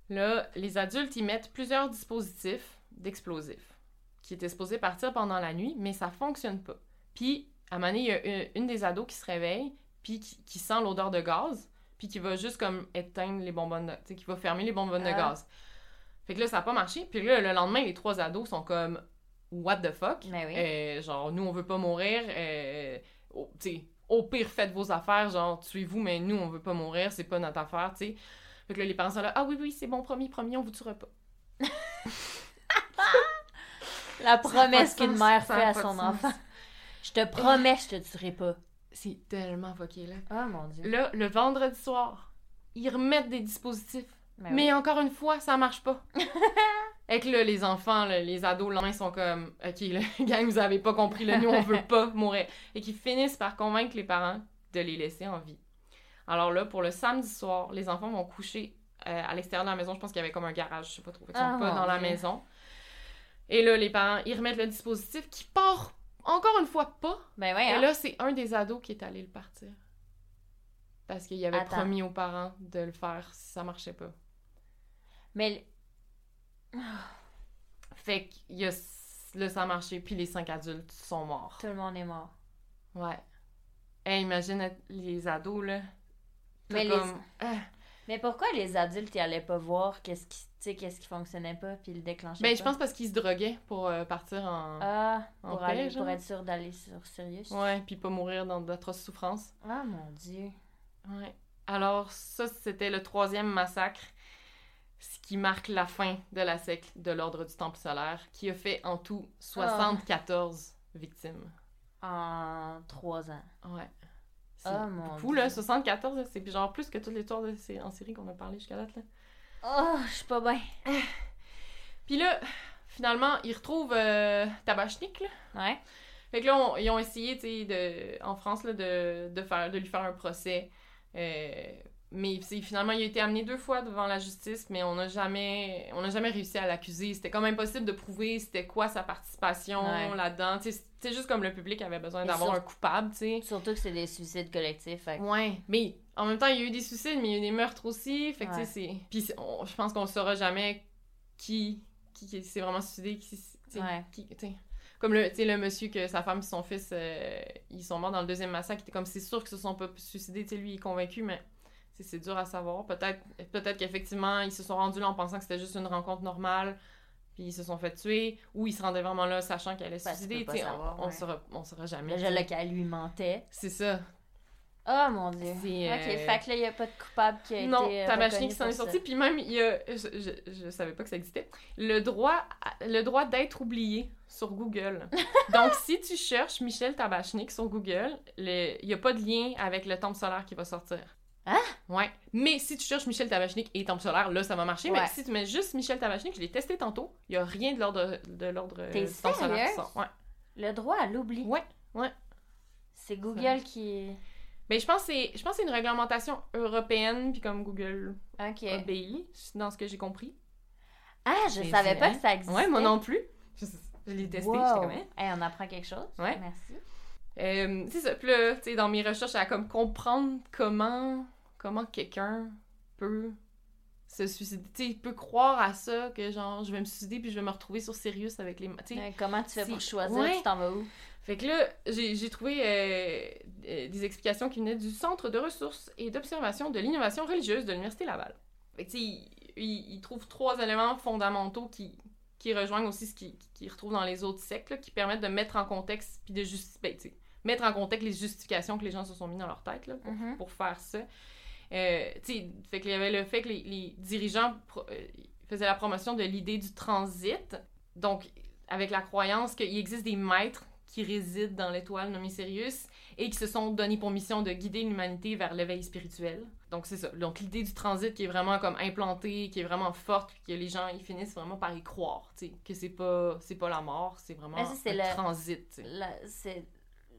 S1: Là, les adultes, ils mettent plusieurs dispositifs d'explosifs qui étaient supposés partir pendant la nuit, mais ça fonctionne pas. Puis, à un moment donné, il y a une, une des ados qui se réveille, puis qui, qui sent l'odeur de gaz, puis qui va juste comme éteindre les bonbonnes de... Tu sais, qui va fermer les bonbonnes de
S2: Ah.
S1: gaz. Fait que là, ça a pas marché. Puis là, le lendemain, les trois ados sont comme « What the fuck?
S2: Ben oui.
S1: Euh, genre, nous, on veut pas mourir. Euh, au, tu sais, au pire, faites vos affaires. Genre, tuez-vous, mais nous, on veut pas mourir. C'est pas notre affaire, tu sais. Fait que là, les parents sont là « Ah oui, oui, c'est bon, promis, promis, on vous tuera pas.
S2: La promesse qu'une mère fait à son enfant. Je te promets, je te tuerai pas.
S1: C'est tellement fucké, là.
S2: Oh mon dieu.
S1: Là, le vendredi soir, ils remettent des dispositifs.
S2: Ben oui.
S1: Mais encore une fois, ça marche pas. Et que là, les enfants, là, les ados, le lendemain, sont comme Ok, là, gang, vous avez pas compris, là, nous, on veut pas mourir. Et qu'ils finissent par convaincre les parents de les laisser en vie. Alors là, pour le samedi soir, les enfants vont coucher euh, à l'extérieur de la maison. Je pense qu'il y avait comme un garage, je sais pas trop. Qu'ils sont
S2: Ah,
S1: pas dans la
S2: Dieu.
S1: maison. Et là, les parents, ils remettent le dispositif qui part encore une fois pas.
S2: Ben oui,
S1: Et là, c'est un des ados qui est allé le partir. Parce qu'il avait
S2: Attends.
S1: promis aux parents de le faire si ça marchait pas.
S2: Mais
S1: Fait que y a... là, ça a marché, puis les cinq adultes sont morts.
S2: tout le monde est mort.
S1: Ouais. Hey, imagine les ados, là.
S2: Les-.
S1: Ah.
S2: Mais pourquoi les adultes, ils allaient pas voir qu'est-ce qui, qu'est-ce qui fonctionnait pas, puis le déclenchaient
S1: Ben,
S2: pas?
S1: je pense parce qu'ils se droguaient pour euh, partir en...
S2: Ah,
S1: en
S2: pour,
S1: paix,
S2: aller, pour être sûr d'aller sur Sirius.
S1: Ouais, puis pas mourir dans d'atroces souffrances.
S2: Ah, mon Dieu.
S1: Ouais. Alors, ça, c'était le troisième massacre, ce qui marque la fin de la secte de l'Ordre du Temple solaire, qui a fait en tout 74 victimes.
S2: En trois ans.
S1: Ouais. C'est
S2: Oh,
S1: beaucoup, là. 74, là, c'est genre plus que toutes les histoires de en série qu'on a parlé jusqu'à date, là.
S2: Oh, je suis pas bien.
S1: Puis là, finalement, ils retrouvent euh, Tabachnik, là.
S2: Ouais.
S1: Fait que là, on- ils ont essayé, tu sais, en France, là, de, de, faire, de lui faire un procès. Euh, mais finalement, il a été amené deux fois devant la justice, mais on n'a jamais, on jamais réussi à l'accuser. C'était comme impossible de prouver c'était quoi sa participation
S2: Ouais.
S1: là-dedans. C'est juste comme le public avait besoin d'avoir
S2: sur-
S1: un coupable, tu sais.
S2: Surtout que c'est des suicides collectifs. Fait
S1: Ouais, mais en même temps, il y a eu des suicides, mais il y a eu des meurtres aussi. Fait que,
S2: Ouais.
S1: tu sais, c'est... Puis je pense qu'on saura jamais qui, qui, qui s'est vraiment suicidé, qui... s'est- tu sais,
S2: Ouais.
S1: qui- tu sais. Comme le, le monsieur que sa femme et son fils, euh, ils sont morts dans le deuxième massacre, il était comme, c'est sûr qu'ils se sont pas suicidés, tu lui, il est convaincu, mais c'est dur à savoir. Peut-être peut qu'effectivement, ils se sont rendus là en pensant que c'était juste une rencontre normale, puis ils se sont fait tuer, ou ils se rendaient vraiment là sachant qu'elle allait se suicider, on,
S2: ouais.
S1: saura, on saura jamais.
S2: Le
S1: sais.
S2: là qu'elle lui mentait.
S1: C'est ça.
S2: Oh mon dieu.
S1: C'est,
S2: Ok,
S1: euh,
S2: fait que là, il n'y a pas de coupable qui a
S1: Non,
S2: été. euh,
S1: Tabachnik
S2: reconnu
S1: qui s'en est
S2: ça.
S1: sorti, puis même, il y a, je, je savais pas que ça existait, le droit, à- le droit d'être oublié sur Google. Donc, si tu cherches Michel Tabachnik sur Google, le- il y a pas de lien avec le temple solaire qui va sortir.
S2: Hein?
S1: Ouais. Mais si tu cherches Michel Tabachnik et temple solaire, là, ça va marcher. Mais
S2: Ouais.
S1: si tu mets juste Michel Tabachnik, je l'ai testé tantôt, il y a rien de l'ordre de l'ordre euh,
S2: T'es
S1: temple solaire qui sort. Ouais.
S2: Le droit à l'oubli.
S1: Ouais.
S2: C'est Google qui.
S1: Mais je pense que c'est je pense que c'est une réglementation européenne, puis comme Google
S2: Ok.
S1: obéit, dans ce que j'ai compris.
S2: Ah, je savais pas que ça existait.
S1: Ouais, moi non plus. Je, je l'ai testé,
S2: Wow.
S1: j'étais comme, hein?
S2: Hey, on apprend quelque chose.
S1: Ouais.
S2: Merci.
S1: Euh, c'est ça. Puis là, tu sais, dans mes recherches, à comme comprendre comment, comment quelqu'un peut se suicider. Tu sais, il peut croire à ça, que genre, je vais me suicider puis je vais me retrouver sur Sirius avec les.
S2: Comment tu fais pour choisir?
S1: ouais.
S2: tu t'en vas où?
S1: Fait que là, j'ai trouvé euh, euh, des explications qui venaient du Centre de ressources et d'observation de l'innovation religieuse de l'Université Laval. Fait que, tu sais, il, il- il trouve trois éléments fondamentaux qui, qui rejoignent aussi ce qu'il qu'il retrouve dans les autres sectes, là, qui permettent de mettre en contexte, puis de justifier, mettre en contexte les justifications que les gens se sont mis dans leur tête, là, pour,
S2: Mhm.
S1: pour faire ça. Euh, fait qu'il y avait le fait que les, les dirigeants euh, faisaient la promotion de l'idée du transit, donc avec la croyance qu'il existe des maîtres qui résident dans l'étoile nommée Sirius et qui se sont donnés pour mission de guider l'humanité vers l'éveil spirituel. Donc c'est ça. Donc l'idée du transit qui est vraiment comme implantée, qui est vraiment forte, puis que les gens ils finissent vraiment par y croire, tu sais, que c'est pas c'est pas la mort, c'est vraiment un
S2: le-
S1: transit.
S2: c'est...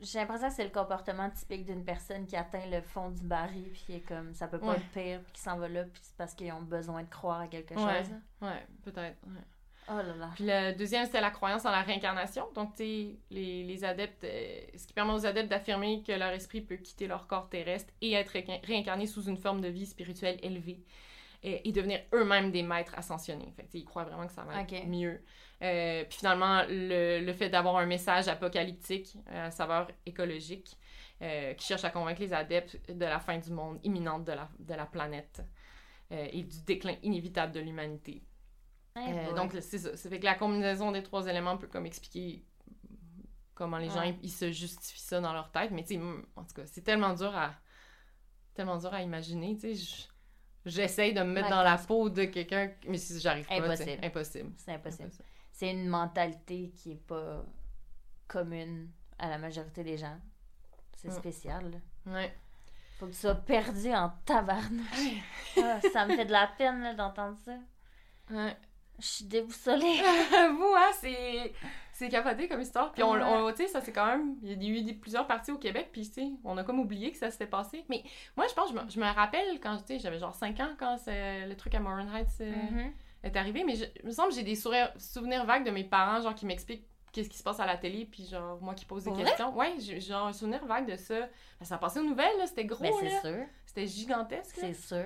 S2: J'ai l'impression que c'est le comportement typique d'une personne qui atteint le fond du baril, puis qui est comme ça peut pas
S1: Ouais.
S2: être pire, puis qui s'en va là, puis c'est parce qu'ils ont besoin de croire à quelque chose.
S1: Ouais, peut-être. ouais.
S2: Oh là là.
S1: Puis le deuxième, c'était la croyance en la réincarnation. Donc, tu sais, les, les adeptes, euh, ce qui permet aux adeptes d'affirmer que leur esprit peut quitter leur corps terrestre et être réin- réincarné sous une forme de vie spirituelle élevée et, et devenir eux-mêmes des maîtres ascensionnés. Fait ils croient vraiment que ça va être mieux. Euh, puis finalement, le, le fait d'avoir un message apocalyptique euh, à saveur écologique. euh, qui cherche à convaincre les adeptes de la fin du monde imminente de la, de la planète et du déclin inévitable de l'humanité. Euh, donc, c'est ça. Ça fait que la combinaison des trois éléments peut comme expliquer comment les gens
S2: Ouais.
S1: ils, ils se justifient ça dans leur tête. Mais tu en tout cas, c'est tellement dur à tellement dur à imaginer. Tu sais, je- j'essaye de me mettre
S2: Ouais,
S1: dans la peau de quelqu'un, mais si j'arrive pas, tu sais,
S2: Impossible.
S1: impossible.
S2: C'est impossible. C'est une mentalité qui est pas commune à la majorité des gens. C'est
S1: Mm.
S2: spécial. là.
S1: Ouais.
S2: Faut que tu sois perdu en tabarnouche. Ah, ça me fait de la peine d'entendre ça.
S1: Ouais.
S2: Je suis déboussolée.
S1: Vous, hein, c'est c'est capoté comme histoire. Puis on, on- tu sais, ça c'est quand même, il y a eu des- plusieurs parties au Québec, puis tu sais, on a comme oublié que ça s'était passé. Mais moi, je pense, je me, je me rappelle quand, tu sais, j'avais genre 5 ans quand le truc à Morin Heights euh,
S2: Mhm.
S1: est arrivé, mais je, il me semble que j'ai des souvenirs, vagues de mes parents, genre, qui m'expliquent qu'est-ce qui se passe à la télé, puis genre, moi qui pose des questions. Ouais, j'ai genre un souvenir vague de ça. Ben, ça passait aux nouvelles, là, c'était gros,
S2: Ben, c'est sûr.
S1: C'était gigantesque.
S2: C'est sûr.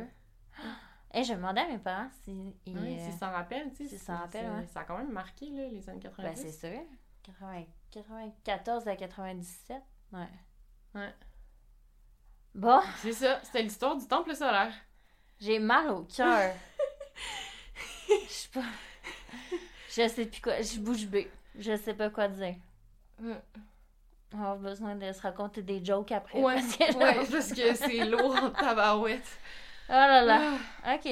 S2: Et je demandais à mes parents si. ils, euh,
S1: s'ils s'en rappellent, tu sais.
S2: s'ils s'en
S1: c'est-
S2: rappellent,
S1: c'est-
S2: ouais.
S1: Ça a quand même marqué, là, les années 90.
S2: Ben, c'est sûr. 80 94 à 97. Ouais.
S1: Ouais.
S2: Bon,
S1: C'est ça, c'était l'histoire du temple solaire.
S2: j'ai mal au cœur. Je sais pas. Je sais plus quoi. Je bouge bée. Je sais pas quoi dire. On va avoir besoin de se raconter des jokes après.
S1: Ouais,
S2: parce que
S1: ouais, parce que c'est lourd en tabarouette.
S2: Oh là là.
S1: Ah.
S2: Ok.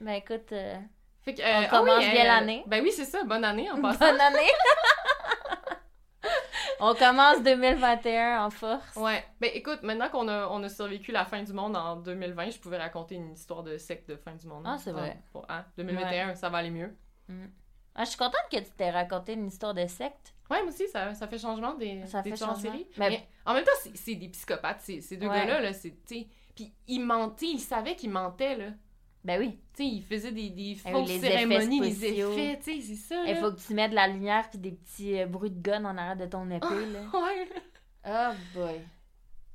S2: Ben écoute, euh,
S1: Fait que,
S2: On
S1: ah
S2: commence
S1: oui,
S2: bien l'année.
S1: Ben oui, c'est ça, bonne année en passant.
S2: bonne année. On commence 2021 en force.
S1: Ouais. Ben écoute, maintenant qu'on a, on a survécu la fin du monde en 2020, je pouvais raconter une histoire de secte de fin du monde.
S2: Ah, c'est vrai.
S1: Bon, hein, 2021, ça va aller mieux.
S2: Ah, je suis contente que tu t'aies raconté une histoire de secte.
S1: Ouais, moi aussi, ça, ça fait changement des,
S2: Ça
S1: des
S2: fait
S1: en
S2: changement.
S1: série.
S2: Mais-
S1: Mais en même temps, c'est- des psychopathes, ces, deux
S2: Ouais.
S1: gars-là, là, c'est, Puis ils mentaient, ils savaient qu'ils mentaient, là.
S2: Ben oui.
S1: Tu sais, ils faisaient des, des
S2: Ah oui,
S1: fausses
S2: les
S1: cérémonies,
S2: effets
S1: les effets, tu sais, c'est ça,
S2: Il
S1: là.
S2: faut que tu mettes de la lumière puis des petits euh, bruits de gun en arrière de ton épée, là.
S1: Ouais.
S2: Oh boy.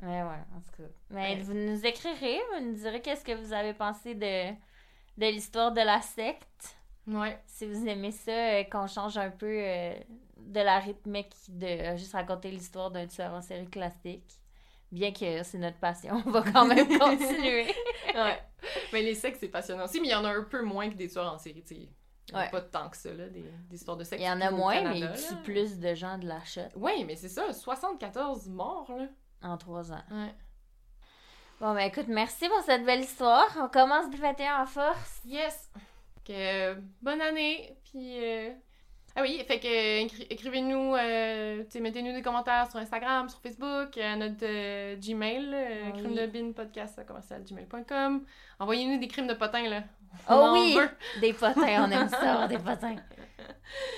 S2: Ouais, ouais, en tout cas. Mais
S1: Ouais.
S2: vous nous écrirez, vous nous direz qu'est-ce que vous avez pensé de, de l'histoire de la secte.
S1: Ouais.
S2: Si vous aimez ça, euh, qu'on change un peu euh, de la rythmique de juste raconter l'histoire d'un tueur en série classique. Bien que c'est notre passion, on va quand même continuer.
S1: Ouais. Mais les sexes, c'est passionnant aussi, mais il y en a un peu moins que des tueurs en série, tu sais.
S2: Ouais.
S1: pas tant que ça, là, des, des histoires de sexe.
S2: Il y en a moins,
S1: Canada,
S2: mais il tue plus de gens de la shot
S1: Oui, mais c'est ça, 74 morts, là.
S2: en trois ans.
S1: Ouais.
S2: Bon, ben écoute, merci pour cette belle histoire. On commence le 21 en force.
S1: Yes! Que, euh, bonne année, puis... euh, Ah oui, fait que euh, écri- écrivez-nous, euh, mettez-nous des commentaires sur Instagram, sur Facebook, à notre euh, Gmail, euh,
S2: Oui.
S1: crime de bin podcast commercial gmail.com. Envoyez-nous des crimes de potins, là.
S2: Oh
S1: On
S2: oui!
S1: veut.
S2: Des potins, on aime ça, des potins.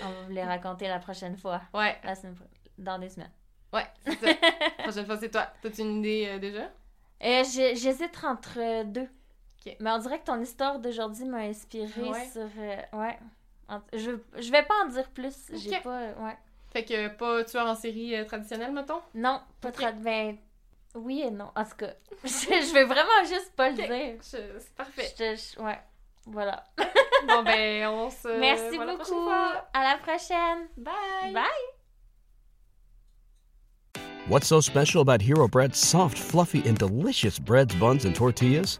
S2: On va vous les raconter la prochaine fois.
S1: Ouais,
S2: La semaine Dans des semaines.
S1: ouais, c'est ça. Prochaine fois, c'est toi. T'as-tu une idée déjà?
S2: J'hésite entre deux. Mais on dirait que ton histoire d'aujourd'hui m'a inspiré
S1: Ouais?
S2: sur. ouais. Je, je vais pas en dire plus. J'ai
S1: Ok.
S2: pas. euh, ouais.
S1: Fait que pas tueur en série euh, traditionnel, mettons?
S2: Non, pas
S1: Ok.
S2: trop. Ben. Oui et non. En tout cas, je, je vais vraiment juste pas le
S1: Ok.
S2: dire.
S1: C'est parfait.
S2: Je ouais. Voilà.
S1: bon, ben, on se...
S2: Merci
S1: voit la
S2: beaucoup.
S1: fois.
S2: À la prochaine.
S1: Bye!
S2: Bye.
S3: What's so special about Hero Bread's soft, fluffy, and delicious breads, buns, and tortillas?